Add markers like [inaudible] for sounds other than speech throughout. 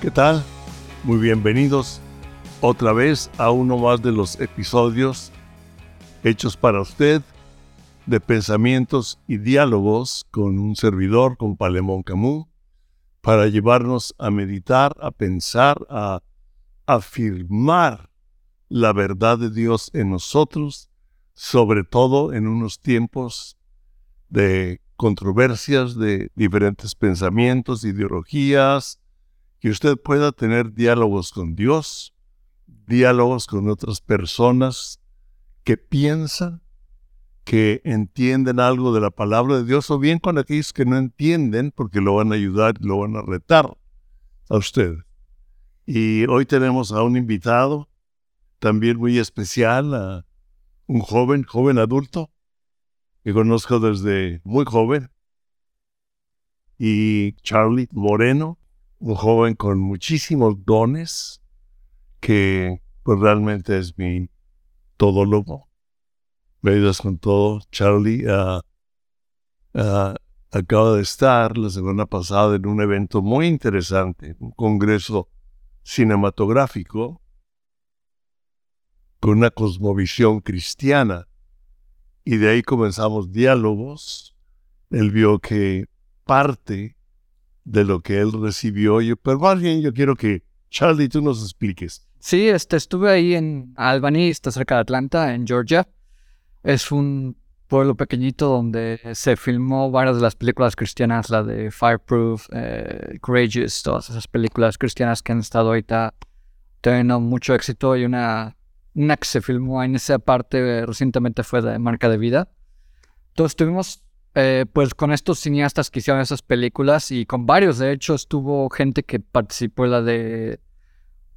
¿Qué tal? Muy bienvenidos otra vez a uno más de los episodios hechos para usted de pensamientos y diálogos con un servidor, con Palemón Camus, para llevarnos a meditar, a pensar, a afirmar la verdad de Dios en nosotros, sobre todo en unos tiempos de controversias, de diferentes pensamientos, ideologías, que usted pueda tener diálogos con Dios, diálogos con otras personas que piensan, que entienden algo de la palabra de Dios, o bien con aquellos que no entienden, porque lo van a ayudar y lo van a retar a usted. Y hoy tenemos a un invitado también muy especial, a un joven, joven adulto, que conozco desde muy joven, y Charlie Moreno, un joven con muchísimos dones, que pues realmente es mi todólogo. Me ayudas con todo. Charlie uh, acaba de estar la semana pasada en un evento muy interesante, un congreso cinematográfico con una cosmovisión cristiana. Y de ahí comenzamos diálogos. Él vio que parte de lo que él recibió, yo, pero más bien yo quiero que Charlie tú nos expliques. Sí, este, estuve ahí en Albany, está cerca de Atlanta, en Georgia. Es un pueblo pequeñito donde se filmó varias de las películas cristianas, la de Fireproof, eh, Courageous, todas esas películas cristianas que han estado ahorita teniendo mucho éxito y una, una que se filmó en esa parte eh, recientemente fue de Marca de Vida. Entonces estuvimos eh, pues con estos cineastas que hicieron esas películas y con varios, de hecho estuvo gente que participó en la de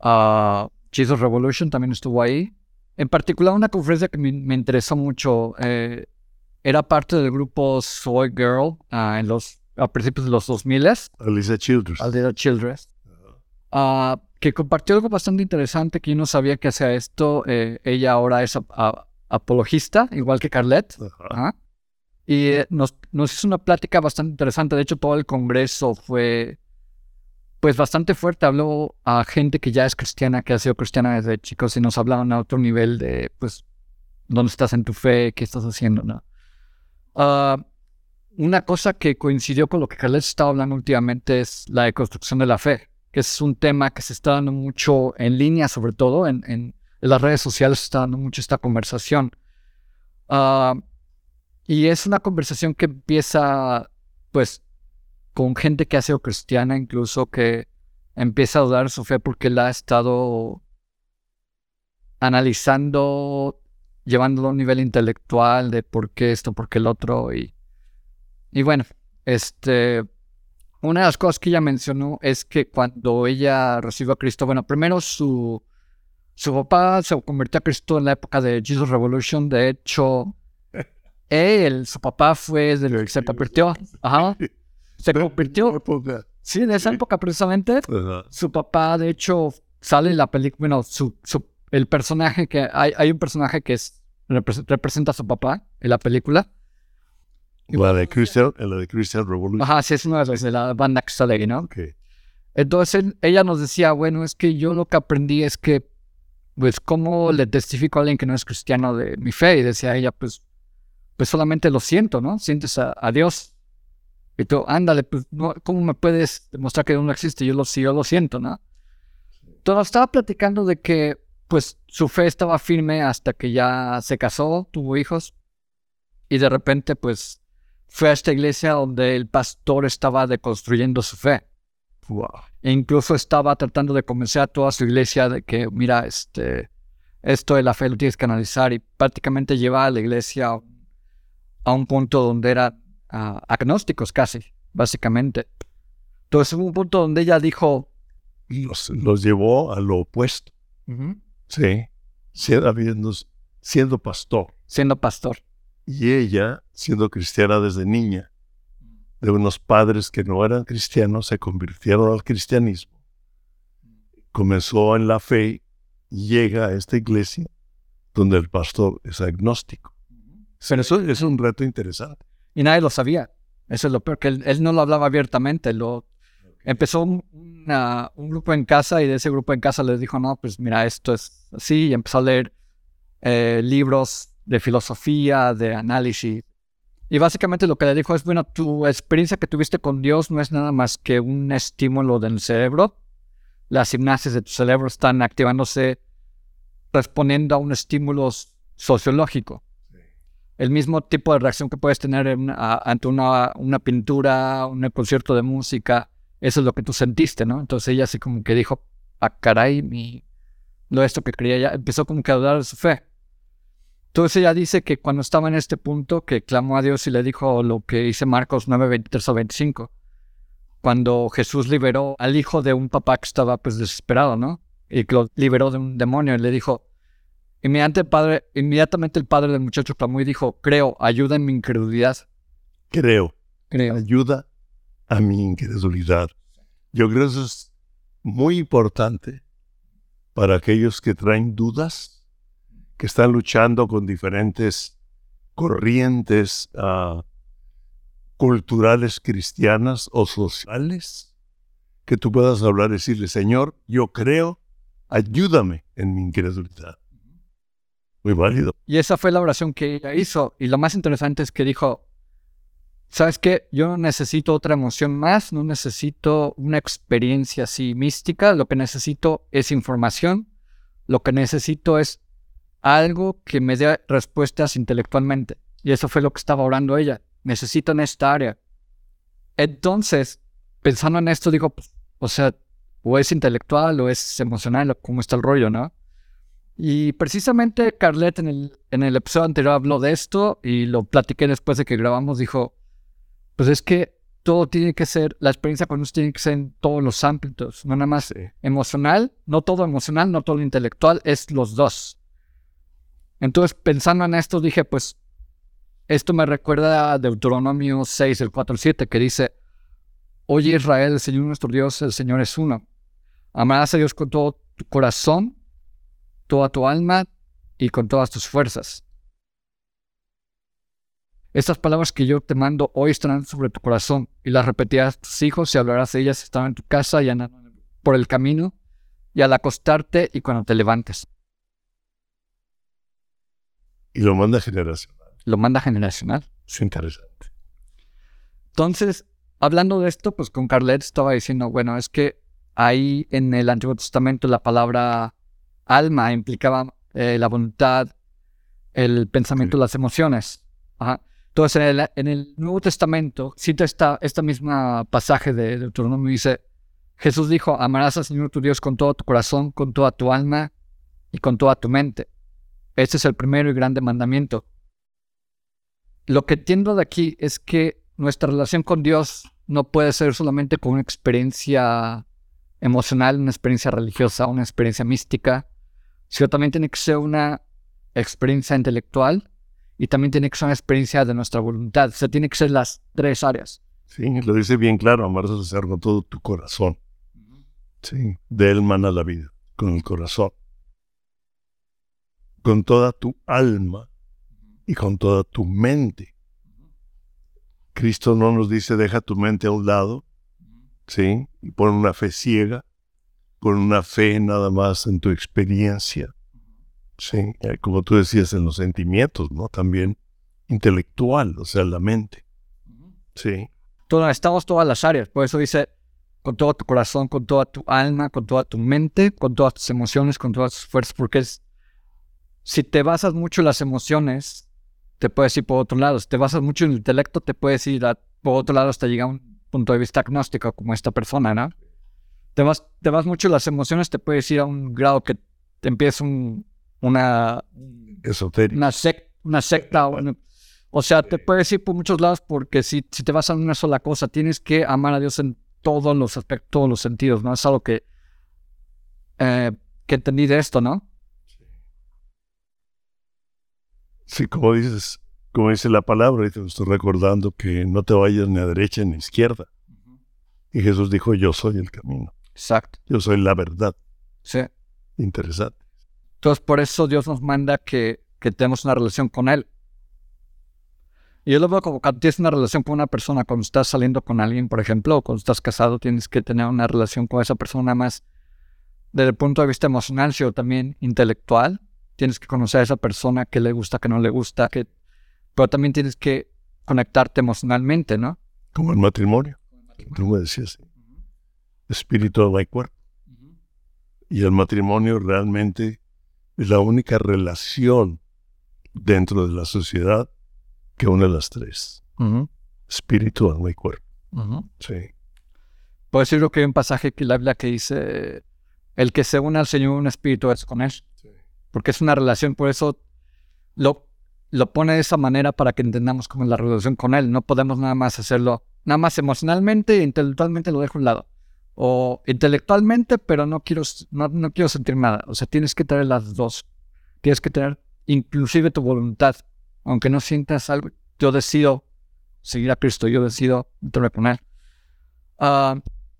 Uh, Jesus Revolution también estuvo ahí. En particular, una conferencia que me, interesó mucho eh, era parte del grupo Soy Girl ah, en los, a principios de los 2000. Alicia Childress. Alicia Childress. Uh, que compartió algo bastante interesante que yo no sabía que hacía esto. Eh, ella ahora es apologista, igual que Carlette. Y eh, nos, nos hizo una plática bastante interesante. De hecho, todo el congreso fue pues bastante fuerte. Habló a gente que ya es cristiana, que ha sido cristiana desde chicos y nos hablaron a otro nivel de, pues, dónde estás en tu fe, qué estás haciendo, ¿no? Ah, una cosa que coincidió con lo que Carles estaba hablando últimamente es la deconstrucción de la fe, que es un tema que se está dando mucho en línea, sobre todo en, en, las redes sociales se está dando mucho esta conversación. Ah, y es una conversación que empieza, pues, con gente que ha sido cristiana, incluso que empieza a dudar su fe porque la ha estado analizando, llevándolo a un nivel intelectual de por qué esto, por qué el otro. Y, y bueno, este, una de las cosas que ella mencionó es que cuando ella recibió a Cristo, bueno, primero su, su papá se convirtió a Cristo en la época de Jesus Revolution. De hecho, él, su papá fue del que se convirtió. Ajá [laughs] se convirtió. Sí, en esa época precisamente. Su papá, de hecho, sale en la película. Bueno, su, el personaje que. Hay, hay un personaje que es, representa a su papá en la película. La de Christian, la de Christian Revolution. Ajá, sí, es una de las de la banda que sale ahí, ¿no? Entonces ella nos decía, bueno, es que yo lo que aprendí es que, pues, ¿cómo le testifico a alguien que no es cristiano de mi fe? Y decía ella, pues, pues solamente lo siento, ¿no? Sientes a Dios y tú, ándale, pues, ¿cómo me puedes demostrar que no existe? Yo lo, yo lo siento, ¿no? Entonces estaba platicando de que, pues, su fe estaba firme hasta que ya se casó, tuvo hijos, y de repente, pues, fue a esta iglesia donde el pastor estaba deconstruyendo su fe. E incluso estaba tratando de convencer a toda su iglesia de que, mira, este, esto de la fe lo tienes que analizar y prácticamente lleva a la iglesia a un punto donde era agnósticos casi, básicamente. Entonces hubo un punto donde ella dijo... Los, llevó a lo opuesto. Sí, siendo, siendo pastor. Siendo pastor. Y ella, siendo cristiana desde niña, de unos padres que no eran cristianos, se convirtieron al cristianismo. Comenzó en la fe llega a esta iglesia donde el pastor es agnóstico. Pero eso es un reto interesante. Y nadie lo sabía. Eso es lo peor, que él, no lo hablaba abiertamente, lo, empezó un, grupo en casa y de ese grupo en casa les dijo, no, pues mira, esto es así, y empezó a leer eh, libros de filosofía, de análisis. Y básicamente lo que le dijo es, bueno, tu experiencia que tuviste con Dios no es nada más que un estímulo del cerebro. Las sinapsis de tu cerebro están activándose respondiendo a un estímulo sociológico. El mismo tipo de reacción que puedes tener ante una, una, pintura, un concierto de música, eso es lo que tú sentiste, ¿no? Entonces ella así como que dijo, ah, caray, mi, lo esto que creía ya, empezó como que a dudar de su fe. Entonces ella dice que cuando estaba en este punto, que clamó a Dios y le dijo lo que dice Marcos 9, 23 o 25, cuando Jesús liberó al hijo de un papá que estaba pues desesperado, ¿no? Y lo liberó de un demonio y le dijo, inmediatamente el padre, inmediatamente el padre del muchacho clamó y dijo, creo, ayuda en mi incredulidad. Creo. Creo. Ayuda a mi incredulidad. Yo creo que eso es muy importante para aquellos que traen dudas que están luchando con diferentes corrientes ah, culturales cristianas o sociales, que tú puedas hablar y decirle, Señor, yo creo, ayúdame en mi incredulidad. Muy válido. Y esa fue la oración que ella hizo. Y lo más interesante es que dijo, ¿sabes qué? Yo no necesito otra emoción más, no necesito una experiencia así mística, lo que necesito es información, lo que necesito es algo que me dé respuestas intelectualmente. Y eso fue lo que estaba orando ella. Necesito en esta área. Entonces, pensando en esto, digo, pues, o sea, o es intelectual o es emocional, o cómo está el rollo, ¿no? Y precisamente Carlet en el, en el episodio anterior habló de esto y lo platiqué después de que grabamos. Dijo, pues es que todo tiene que ser, la experiencia con nosotros tiene que ser en todos los ámbitos, no nada más emocional, no todo emocional, no todo intelectual, es los dos. Entonces, pensando en esto, dije, pues, esto me recuerda a Deuteronomio 6, el 4 al 7, que dice, Oye Israel, el Señor nuestro Dios, el Señor es uno. Amarás a Dios con todo tu corazón, toda tu alma y con todas tus fuerzas. Estas palabras que yo te mando hoy estarán sobre tu corazón y las repetirás a tus hijos y hablarás de ellas estando en tu casa y andando por el camino y al acostarte y cuando te levantes. Y lo manda generacional. Lo manda generacional. Es interesante. Entonces, hablando de esto, pues con Carlet estaba diciendo, bueno, es que ahí en el Antiguo Testamento la palabra alma implicaba eh, la voluntad, el pensamiento, las emociones. Entonces, en el, en el, Nuevo Testamento, cita esta, esta misma pasaje de Deuteronomio, dice, Jesús dijo, amarás al Señor tu Dios con todo tu corazón, con toda tu alma y con toda tu mente. Este es el primero y grande mandamiento. Lo que entiendo de aquí es que nuestra relación con Dios no puede ser solamente con una experiencia emocional, una experiencia religiosa, una experiencia mística, sino también tiene que ser una experiencia intelectual y también tiene que ser una experiencia de nuestra voluntad. O sea, tiene que ser las tres áreas. Sí, lo dice bien claro, amar a hacer con todo tu corazón. Sí, de él mana la vida, con el corazón con toda tu alma y con toda tu mente. Cristo no nos dice deja tu mente a un lado, ¿sí? Y pon una fe ciega, con una fe nada más en tu experiencia, ¿sí? Eh, como tú decías, en los sentimientos, ¿no? También intelectual, o sea, la mente, ¿sí? estamos todas las áreas, por eso dice con todo tu corazón, con toda tu alma, con toda tu mente, con todas tus emociones, con todas tus fuerzas, porque si te basas mucho en las emociones, te puedes ir por otro lado. Si te basas mucho en el intelecto, te puedes ir por otro lado hasta llegar a un punto de vista agnóstico como esta persona, ¿no? Te vas, te vas mucho en las emociones, te puedes ir a un grado que te empieza un, una... Una, una secta. o sea, te puedes ir por muchos lados porque si, si te vas a una sola cosa, tienes que amar a Dios en todos los aspectos, todos los sentidos, ¿no? Es algo que, eh, que entendí de esto, ¿no? Sí, como dices, como dice la palabra, y te estoy recordando que no te vayas ni a derecha ni a izquierda. Y Jesús dijo, yo soy el camino. Exacto. Yo soy la verdad. Sí. Interesante. Entonces, por eso Dios nos manda que, que tenemos una relación con Él. Y yo lo veo como cuando tienes una relación con una persona, cuando estás saliendo con alguien, por ejemplo, o cuando estás casado, tienes que tener una relación con esa persona más desde el punto de vista emocional, sino también intelectual. Tienes que conocer a esa persona, qué le gusta, qué no le gusta, que... pero también tienes que conectarte emocionalmente, ¿no? Como el matrimonio. Tú me decías. Espíritu de cuerpo. Y el matrimonio realmente es la única relación dentro de la sociedad que une las tres. Espíritu, alma y cuerpo. Sí. Puedo decir que hay un pasaje que la Biblia que dice, el que se une al Señor un espíritu es con él. Porque es una relación, por eso lo, lo pone de esa manera para que entendamos cómo es la relación con él. No podemos nada más hacerlo, nada más emocionalmente e intelectualmente lo dejo a un lado o intelectualmente, pero no quiero, no, quiero sentir nada. O sea, tienes que tener las dos. Tienes que tener inclusive tu voluntad. Aunque no sientas algo, yo decido seguir a Cristo, yo decido meterme ah,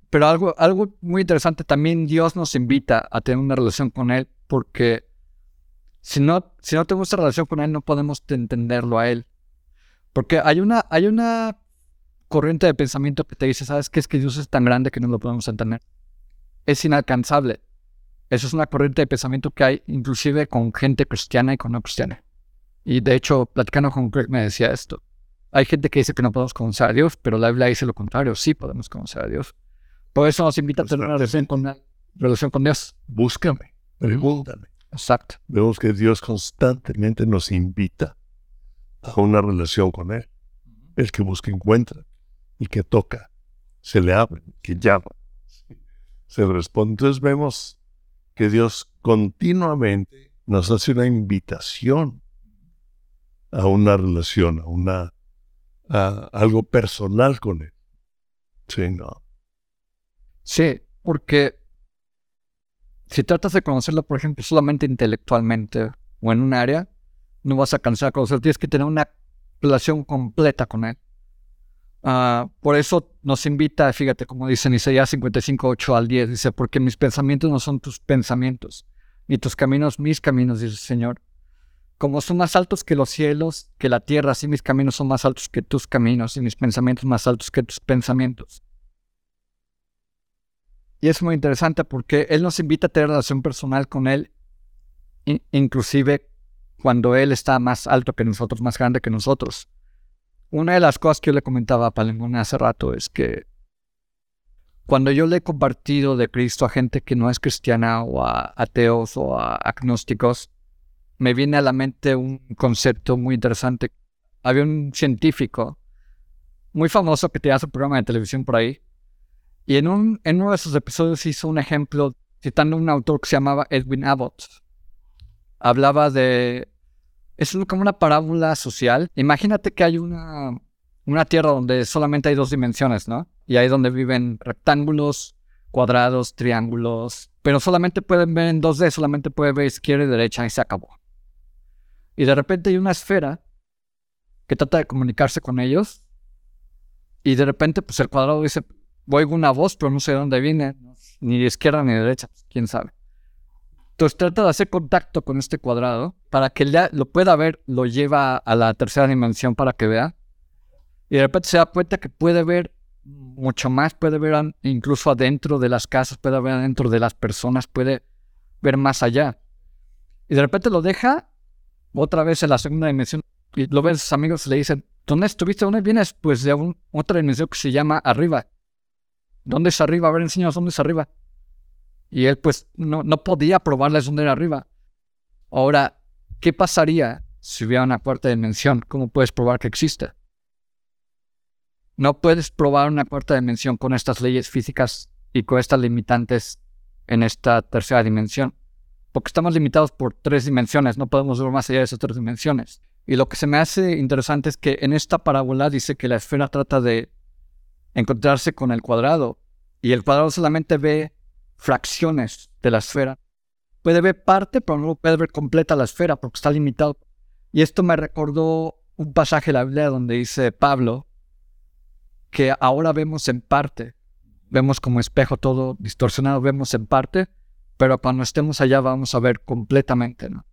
pero algo, algo muy interesante, también Dios nos invita a tener una relación con Él, porque si no, si no tenemos relación con Él, no podemos entenderlo a Él. Porque hay una, hay una corriente de pensamiento que te dice, ¿sabes qué? Es que Dios es tan grande que no lo podemos entender. Es inalcanzable. Eso es una corriente de pensamiento que hay inclusive con gente cristiana y con no cristiana. Y de hecho, platicando con Greg me decía esto. Hay gente que dice que no podemos conocer a Dios, pero la Biblia dice lo contrario. Sí podemos conocer a Dios. Por eso nos invita a tener una relación con, relación con Dios. Búscame, pregúntame. Exacto. Vemos que Dios constantemente nos invita a una relación con Él. El que busca encuentra y que toca, se le abre, que llama, se responde. Entonces vemos que Dios continuamente nos hace una invitación a una relación, a una a algo personal con él. Sí, no. Sí, porque si tratas de conocerlo, por ejemplo, solamente intelectualmente o en un área, no vas a cansar de conocerlo. Tienes que tener una relación completa con él. Ah, por eso nos invita, fíjate, como dice en Isaías 55, 8 al 10, dice, porque mis pensamientos no son tus pensamientos, ni tus caminos mis caminos, dice el Señor. Como son más altos que los cielos, que la tierra, así mis caminos son más altos que tus caminos, y mis pensamientos más altos que tus pensamientos. Y es muy interesante porque Él nos invita a tener relación personal con Él, inclusive cuando Él está más alto que nosotros, más grande que nosotros. Una de las cosas que yo le comentaba a Palemón hace rato es que cuando yo le he compartido de Cristo a gente que no es cristiana o a ateos o a agnósticos, me viene a la mente un concepto muy interesante. Había un científico muy famoso que tenía su programa de televisión por ahí, y en, un, en uno de esos episodios hizo un ejemplo citando un autor que se llamaba Edwin Abbott. Hablaba de es como una parábola social. Imagínate que hay una, una tierra donde solamente hay dos dimensiones, ¿no? Y ahí donde viven rectángulos, cuadrados, triángulos, pero solamente pueden ver en 2D, solamente puede ver izquierda y derecha y se acabó. Y de repente hay una esfera que trata de comunicarse con ellos y de repente pues el cuadrado dice, oigo una voz, pero no sé de dónde viene, ni de izquierda ni de derecha, pues, quién sabe. Entonces trata de hacer contacto con este cuadrado para que ya lo pueda ver, lo lleva a la tercera dimensión para que vea. Y de repente se da cuenta que puede ver mucho más, puede ver incluso adentro de las casas, puede ver adentro de las personas, puede ver más allá. Y de repente lo deja otra vez en la segunda dimensión y lo ven sus amigos le dicen, ¿dónde estuviste? ¿Dónde vienes? Pues de otra dimensión que se llama arriba. ¿Dónde es arriba? A ver, enséñanos dónde es arriba. Y él pues no, no podía probarles dónde era arriba. Ahora, ¿qué pasaría si hubiera una cuarta dimensión? ¿Cómo puedes probar que existe? No puedes probar una cuarta dimensión con estas leyes físicas y con estas limitantes en esta tercera dimensión. Porque estamos limitados por tres dimensiones, no podemos ver más allá de esas tres dimensiones. Y lo que se me hace interesante es que en esta parábola dice que la esfera trata de encontrarse con el cuadrado y el cuadrado solamente ve fracciones de la esfera. Puede ver parte, pero no puede ver completa la esfera porque está limitado. Y esto me recordó un pasaje de la Biblia donde dice Pablo que ahora vemos en parte, vemos como espejo todo distorsionado, vemos en parte, pero cuando estemos allá vamos a ver completamente, ¿no?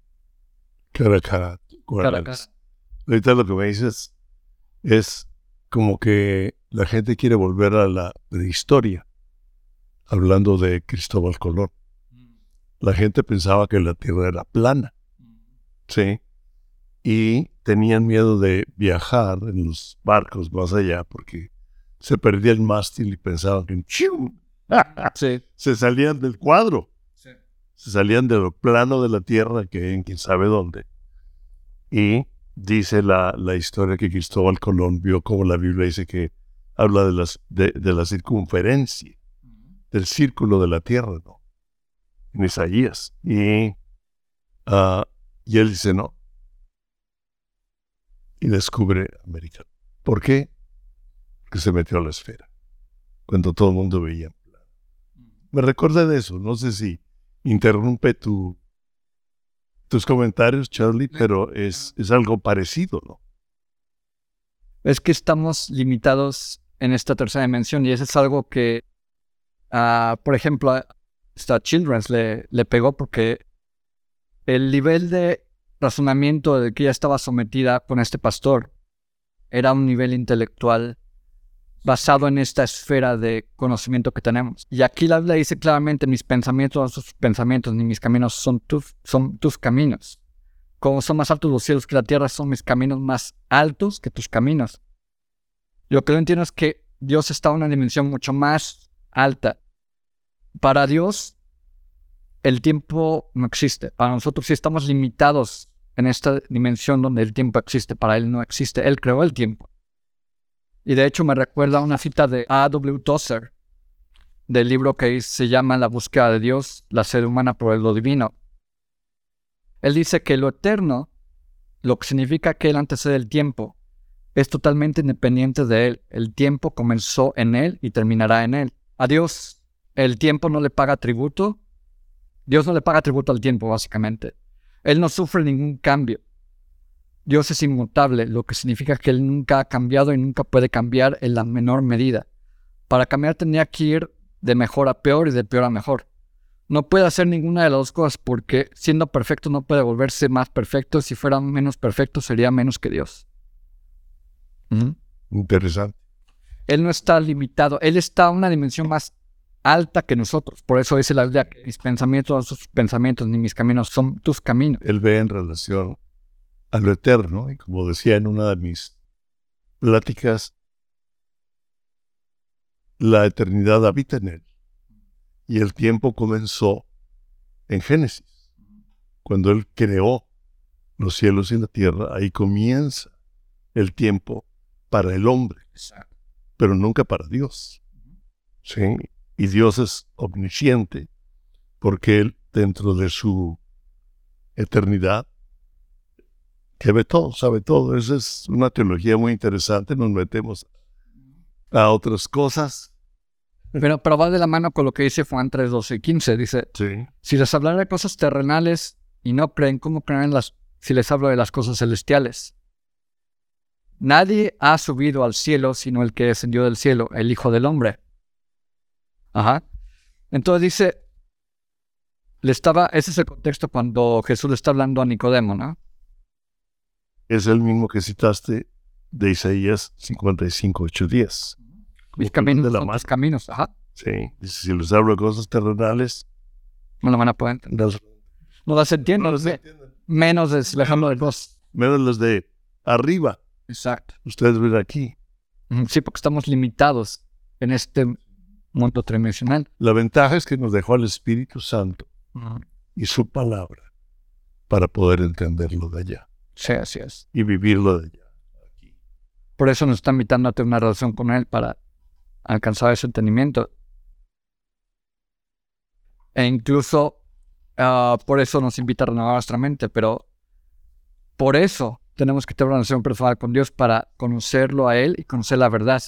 Cara a cara. Ahorita lo que me dices es como que la gente quiere volver a la historia, hablando de Cristóbal Colón. La gente pensaba que la Tierra era plana, ¿sí? Y tenían miedo de viajar en los barcos más allá porque se perdía el mástil y pensaban que [laughs] se salían del cuadro. Se salían de lo plano de la tierra, que en quién sabe dónde. Y dice la, la, historia que Cristóbal Colón vio como la Biblia dice que habla de, las, de, la circunferencia, del círculo de la tierra, ¿no? En Isaías. Y, uh, y él dice, no. Y descubre América. ¿Por qué? Que se metió a la esfera. Cuando todo el mundo veía. Me recuerda de eso. No sé si interrumpe tu, tus comentarios, Charlie, pero es, es algo parecido, ¿no? Es que estamos limitados en esta tercera dimensión y eso es algo que, uh, por ejemplo, a Children's le, le pegó porque el nivel de razonamiento que ella estaba sometida con este pastor era un nivel intelectual basado en esta esfera de conocimiento que tenemos. Y aquí la Biblia dice claramente, mis pensamientos no son sus pensamientos, ni mis caminos son tus, son tus caminos. Como son más altos los cielos que la tierra, son mis caminos más altos que tus caminos. Lo que yo entiendo es que Dios está en una dimensión mucho más alta. Para Dios, el tiempo no existe. Para nosotros sí estamos limitados en esta dimensión donde el tiempo existe. Para Él no existe. Él creó el tiempo. Y de hecho me recuerda una cita de A.W. Tozer, del libro que se llama La búsqueda de Dios, la sed humana por lo divino. Él dice que lo eterno, lo que significa que Él antecede el tiempo, es totalmente independiente de Él. El tiempo comenzó en Él y terminará en Él. A Dios, el tiempo no le paga tributo. Dios no le paga tributo al tiempo, básicamente. Él no sufre ningún cambio. Dios es inmutable, lo que significa que Él nunca ha cambiado y nunca puede cambiar en la menor medida. Para cambiar tendría que ir de mejor a peor y de peor a mejor. No puede hacer ninguna de las dos cosas porque siendo perfecto no puede volverse más perfecto. Si fuera menos perfecto sería menos que Dios. Interesante. Él no está limitado, Él está a una dimensión más alta que nosotros. Por eso dice la Biblia que mis pensamientos son sus pensamientos, ni mis caminos son tus caminos. Él ve en relación a lo eterno. Y como decía en una de mis pláticas, la eternidad habita en él. Y el tiempo comenzó en Génesis. Cuando él creó los cielos y la tierra, ahí comienza el tiempo para el hombre, pero nunca para Dios. ¿Sí? Y Dios es omnisciente, porque Él, dentro de su eternidad, que ve todo, sabe todo. Esa es una teología muy interesante. Nos metemos a otras cosas. Pero, pero va de la mano con lo que dice Juan 3, 12 y 15. Dice, si les hablara de cosas terrenales y no creen, ¿cómo creen las, si les hablo de las cosas celestiales? Nadie ha subido al cielo sino el que descendió del cielo, el Hijo del Hombre. Ajá. Entonces dice, le estaba, ese es el contexto cuando Jesús le está hablando a Nicodemo, ¿no? es el mismo que citaste de Isaías 55, 8, 10. Mis caminos de la más caminos, ajá. Sí, dice, si les hablo de cosas terrenales, no lo van a poder entender. No las entienden. No las entienden. Menos de, de los. Menos los de arriba. Exacto. Ustedes ven aquí. Sí, porque estamos limitados en este mundo tridimensional. La ventaja es que nos dejó al Espíritu Santo y su palabra para poder entenderlo de allá. Sí, así es. Y vivirlo de aquí. Por eso nos está invitando a tener una relación con Él para alcanzar ese entendimiento. E incluso ah, por eso nos invita a renovar nuestra mente, pero por eso tenemos que tener una relación personal con Dios para conocerlo a Él y conocer la verdad.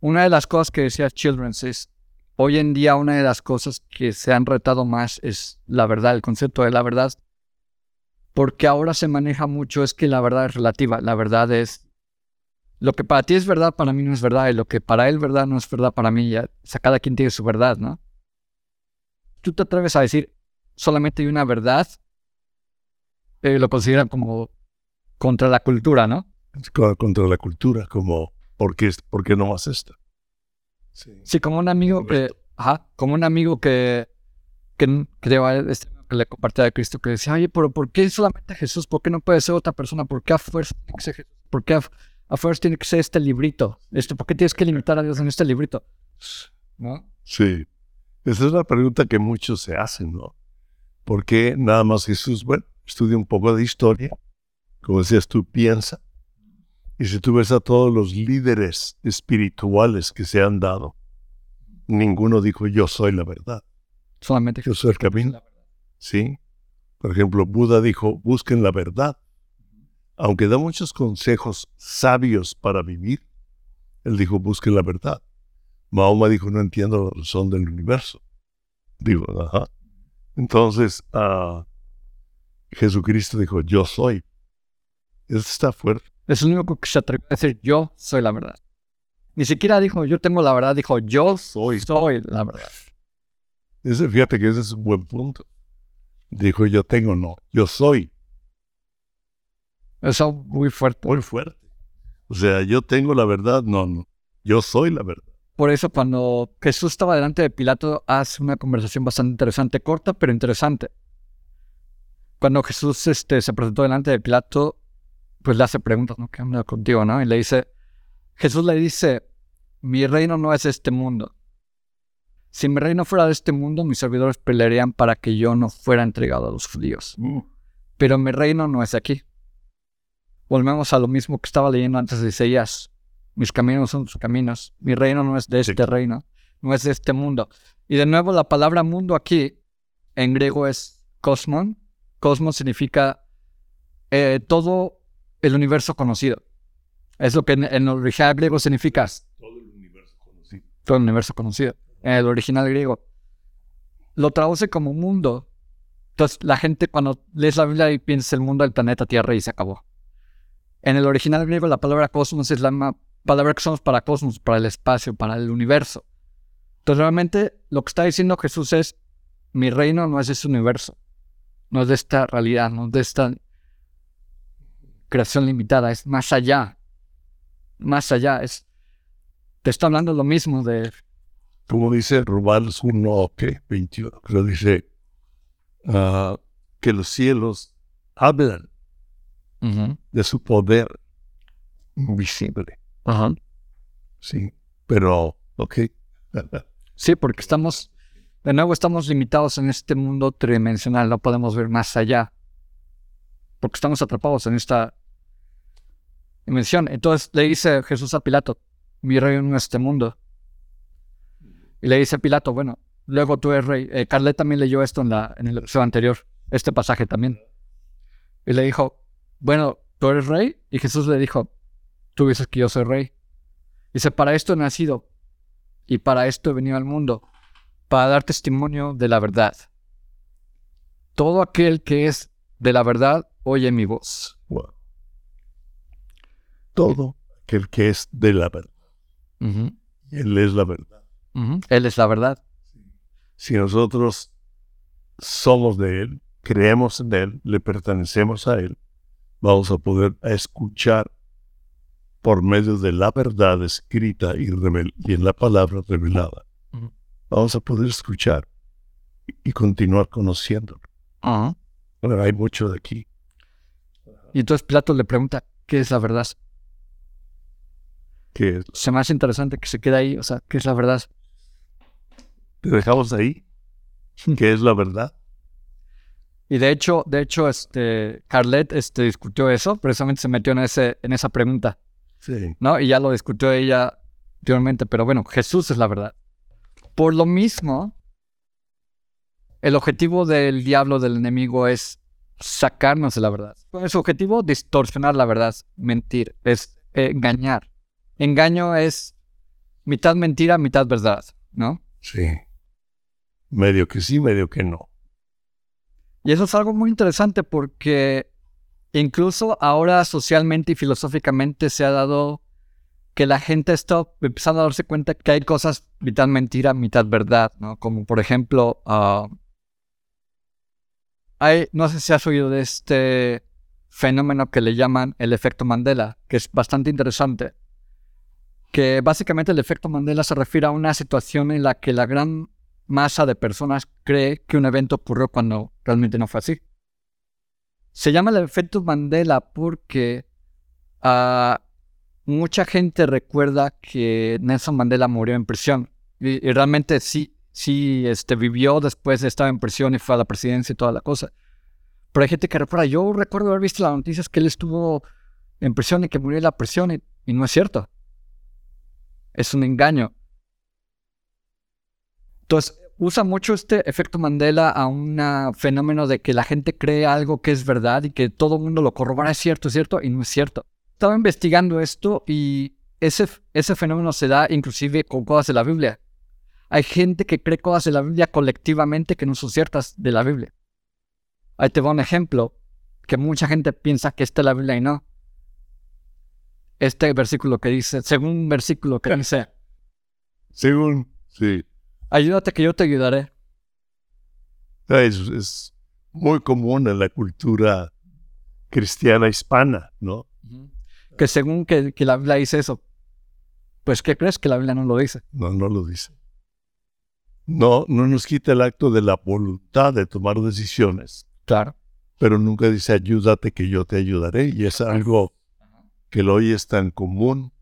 Una de las cosas que decía Children's es, hoy en día una de las cosas que se han retado más es la verdad, el concepto de la verdad porque ahora se maneja mucho es que la verdad es relativa. La verdad es lo que para ti es verdad, para mí no es verdad, y lo que para él verdad no es verdad para mí. Ya, o sea, cada quien tiene su verdad, ¿no? Tú te atreves a decir solamente hay una verdad, eh, lo consideran como contra la cultura, ¿no? contra la cultura, como, ¿por qué, por qué no más esta? Sí. como un amigo que, ajá, como un amigo que, que, que, este, que le compartía de Cristo, que decía, oye, pero ¿por qué solamente Jesús? ¿Por qué no puede ser otra persona? ¿Por qué a fuerza tiene que ser Jesús? ¿Por qué a, fuerza tiene que ser este librito? Este, ¿Por qué tienes que limitar a Dios en este librito? ¿No? Sí. Esa es la pregunta que muchos se hacen, ¿no? ¿Por qué nada más Jesús? Bueno, estudia un poco de historia. Como decías tú, piensa. Y si tú ves a todos los líderes espirituales que se han dado, ninguno dijo yo soy la verdad. Solamente yo soy el camino. Sí. Por ejemplo, Buda dijo, busquen la verdad. Aunque da muchos consejos sabios para vivir, él dijo, busquen la verdad. Mahoma dijo, no entiendo la razón del universo. Digo, ajá. Entonces, uh, Jesucristo dijo, yo soy. Eso está fuerte. Es el único que se atrevió a decir, yo soy la verdad. Ni siquiera dijo, yo tengo la verdad, dijo, yo soy, soy la verdad. Ese, fíjate que ese es un buen punto. Dijo, yo tengo, no, yo soy. Eso muy fuerte. Muy fuerte. O sea, yo tengo la verdad, no, no. Yo soy la verdad. Por eso cuando Jesús estaba delante de Pilato hace una conversación bastante interesante, corta pero interesante. Cuando Jesús este, se presentó delante de Pilato, pues le hace preguntas, ¿no? ¿Qué onda contigo, no? Y le dice, Jesús le dice, mi reino no es este mundo. Si mi reino fuera de este mundo, mis servidores pelearían para que yo no fuera entregado a los judíos. Mm. Pero mi reino no es aquí. Volvemos a lo mismo que estaba leyendo antes de Isaías. Mis caminos son sus caminos. Mi reino no es de este reino, no es de este mundo. Y de nuevo la palabra mundo aquí en griego es cosmon. Cosmos significa eh, todo el universo conocido. Es lo que en, el original griego significa. Todo el universo conocido. Todo el universo conocido. En el original griego. Lo traduce como mundo. Entonces la gente cuando lees la Biblia y piensa el mundo del planeta Tierra y se acabó. En el original griego la palabra cosmos es la palabra que usamos para cosmos, para el espacio, para el universo. Entonces, realmente lo que está diciendo Jesús es, mi reino no es de este universo, no es de esta realidad, no es de esta creación limitada, es más allá, más allá, es, te está hablando lo mismo de... Como dice Romanos 1, ¿qué? 21, pero dice ah, que los cielos hablan de su poder invisible. Sí, pero, ok. [laughs] sí, porque estamos, de nuevo estamos limitados en este mundo tridimensional, no podemos ver más allá, porque estamos atrapados en esta dimensión. Entonces le dice Jesús a Pilato, mi rey en este mundo. Y le dice a Pilato, bueno, luego tú eres rey. Eh, Carlet también leyó esto en, la, en el episodio anterior, este pasaje también. Y le dijo, bueno, tú eres rey. Y Jesús le dijo, tú dices que yo soy rey. Dice, para esto he nacido y para esto he venido al mundo, para dar testimonio de la verdad. Todo aquel que es de la verdad oye mi voz. Todo aquel que es de la verdad. Él es la verdad. Él es la verdad. Si nosotros somos de Él, creemos en Él, le pertenecemos a Él, vamos a poder escuchar por medio de la verdad escrita y, en la palabra revelada. Vamos a poder escuchar y, continuar conociéndolo. hay mucho de aquí. Y entonces Plato le pregunta, ¿qué es la verdad? ¿Qué es? Se me hace interesante que se quede ahí, o sea, ¿qué es la verdad? Te dejamos ahí. ¿Qué es la verdad? Y de hecho, de hecho, este, Carlet este, discutió eso, precisamente se metió en, ese, en esa pregunta. ¿No? Y ya lo discutió ella anteriormente, pero bueno, Jesús es la verdad. Por lo mismo, el objetivo del diablo, del enemigo, es sacarnos de la verdad. Su objetivo, distorsionar la verdad, mentir, es engañar. Engaño es mitad mentira, mitad verdad, ¿no? Sí. Medio que sí, medio que no. Y eso es algo muy interesante porque Incluso ahora socialmente y filosóficamente se ha dado que la gente está empezando a darse cuenta que hay cosas mitad mentira, mitad verdad, ¿no? Como por ejemplo, ah, hay, no sé si has oído de este fenómeno que le llaman el efecto Mandela, que es bastante interesante. Que básicamente el efecto Mandela se refiere a una situación en la que la gran masa de personas cree que un evento ocurrió cuando realmente no fue así. Se llama el efecto Mandela porque uh, mucha gente recuerda que Nelson Mandela murió en prisión. Y, realmente sí, sí este, vivió después de estar en prisión y fue a la presidencia y toda la cosa. Pero hay gente que recuerda, yo recuerdo haber visto las noticias que él estuvo en prisión y que murió en la prisión y no es cierto. Es un engaño. Entonces, usa mucho este efecto Mandela a un fenómeno de que la gente cree algo que es verdad y que todo el mundo lo corrobora, es cierto, es cierto, y no es cierto. Estaba investigando esto y ese, ese fenómeno se da inclusive con cosas de la Biblia. Hay gente que cree cosas de la Biblia colectivamente que no son ciertas de la Biblia. Ahí te voy un ejemplo que mucha gente piensa que está en la Biblia y no. Este versículo que dice, según un versículo que [laughs] dice. Según, sí. Ayúdate que yo te ayudaré. Es, es muy común en la cultura cristiana hispana, ¿no? Que según que, la Biblia dice eso, pues ¿qué crees que la Biblia no lo dice? No, no lo dice. No, no nos quita el acto de la voluntad de tomar decisiones. Claro. Pero nunca dice ayúdate que yo te ayudaré. Y es algo que hoy es tan común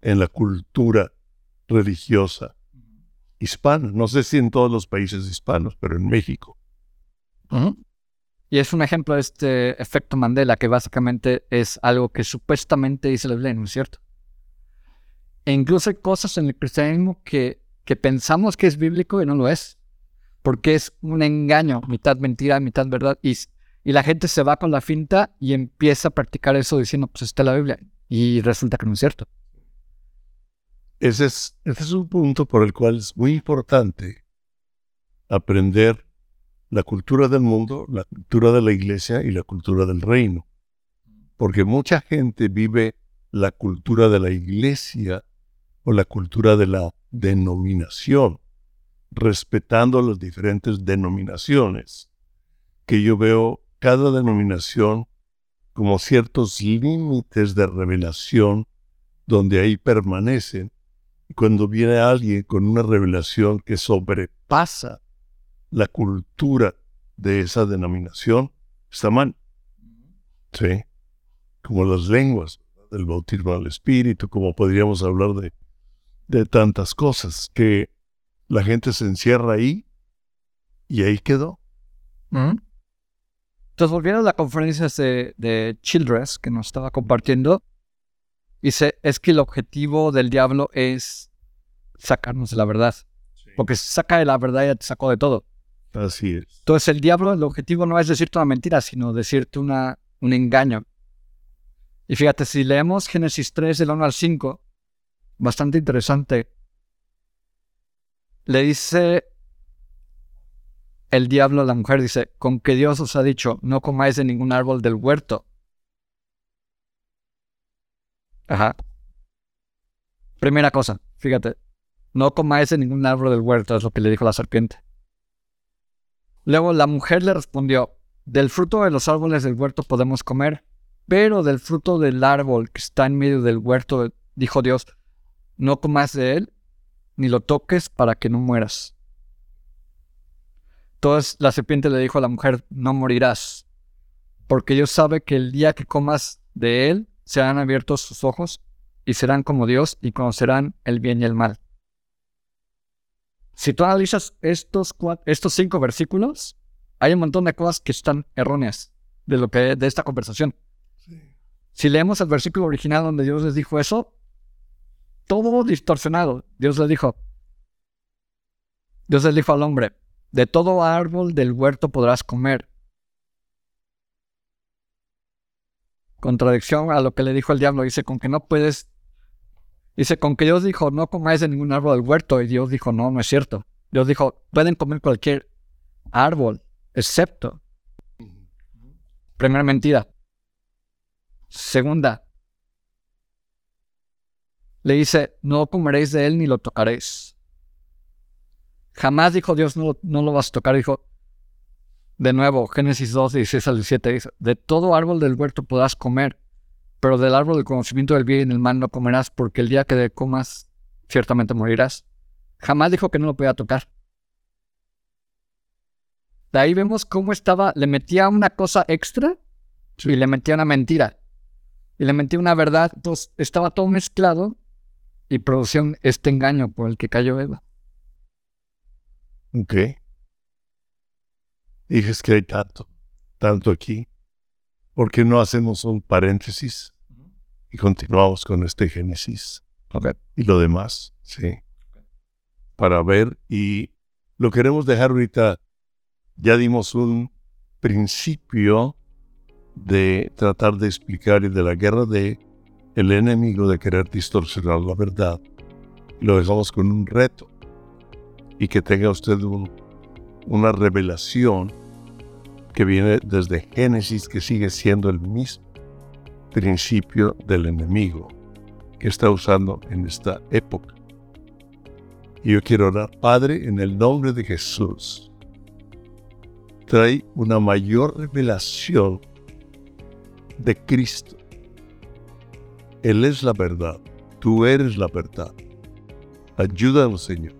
en la cultura religiosa hispana. No sé si en todos los países hispanos, pero en México. Y es un ejemplo de este efecto Mandela, que básicamente es algo que supuestamente dice la Biblia, ¿no es cierto? E incluso hay cosas en el cristianismo que, que pensamos que es bíblico y no lo es, porque es un engaño, mitad mentira, mitad verdad, y, y la gente se va con la finta y empieza a practicar eso diciendo, pues está la Biblia, y resulta que no es cierto. Ese es, ese es un punto por el cual es muy importante aprender la cultura del mundo, la cultura de la iglesia y la cultura del reino. Porque mucha gente vive la cultura de la iglesia o la cultura de la denominación, respetando las diferentes denominaciones, que yo veo cada denominación como ciertos límites de revelación donde ahí permanecen cuando viene alguien con una revelación que sobrepasa la cultura de esa denominación, está mal. Sí. Como las lenguas, del bautismo al espíritu, como podríamos hablar de, de tantas cosas, que la gente se encierra ahí y ahí quedó. Entonces, volviendo a la conferencia de, de Childress que nos estaba compartiendo, Dice, es que el objetivo del diablo es sacarnos de la verdad. Porque si saca de la verdad ya te sacó de todo. Así es. Entonces el diablo, el objetivo no es decirte una mentira, sino decirte una, un engaño. Y fíjate, si leemos Génesis 3, del 1 al 5, bastante interesante. Le dice el diablo a la mujer, dice, con que Dios os ha dicho, no comáis de ningún árbol del huerto. Ajá. Primera cosa, fíjate, no comáis de ningún árbol del huerto, es lo que le dijo la serpiente. Luego la mujer le respondió, del fruto de los árboles del huerto podemos comer, pero del fruto del árbol que está en medio del huerto, dijo Dios, no comas de él, ni lo toques para que no mueras. Entonces la serpiente le dijo a la mujer, no morirás, porque Dios sabe que el día que comas de él, serán abiertos sus ojos y serán como Dios y conocerán el bien y el mal. Si tú analizas estos, estos cinco versículos, hay un montón de cosas que están erróneas de, lo que, de esta conversación. Si leemos el versículo original donde Dios les dijo eso, todo distorsionado. Dios les dijo, Dios les dijo al hombre, de todo árbol del huerto podrás comer, contradicción a lo que le dijo el diablo. Dice, con que no puedes. Dice, con que Dios dijo, no comáis de ningún árbol del huerto. Y Dios dijo, no, no es cierto. Dios dijo, pueden comer cualquier árbol, excepto. Primera mentira. Segunda. Le dice, no comeréis de él ni lo tocaréis. Jamás dijo Dios, no, no lo vas a tocar. Dijo, De nuevo, Génesis 2, 16 al 17 dice, de todo árbol del huerto podrás comer, pero del árbol del conocimiento del bien y del mal no comerás, porque el día que de comas ciertamente morirás. Jamás dijo que no lo podía tocar. De ahí vemos cómo estaba, le metía una cosa extra y le metía una mentira. Y le metía una verdad. Entonces estaba todo mezclado y producía este engaño por el que cayó Eva. Ok. Dices que hay tanto, tanto aquí. ¿Por qué no hacemos un paréntesis y continuamos con este Génesis? Okay. Y lo demás, sí. Para ver y lo queremos dejar ahorita. Ya dimos un principio de tratar de explicar y de la guerra de el enemigo de querer distorsionar la verdad. Lo dejamos con un reto y que tenga usted una revelación que viene desde Génesis, que sigue siendo el mismo principio del enemigo que está usando en esta época. Y yo quiero orar, Padre, en el nombre de Jesús, trae una mayor revelación de Cristo. Él es la verdad, tú eres la verdad. Ayúdanos, Señor,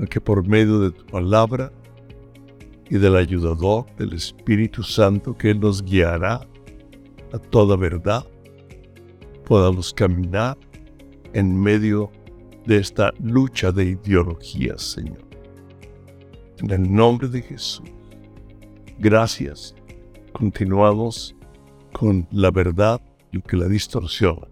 a que por medio de tu palabra y del ayudador del Espíritu Santo que nos guiará a toda verdad, podamos caminar en medio de esta lucha de ideologías, Señor. En el nombre de Jesús, gracias. Continuamos con la verdad y que la distorsiona.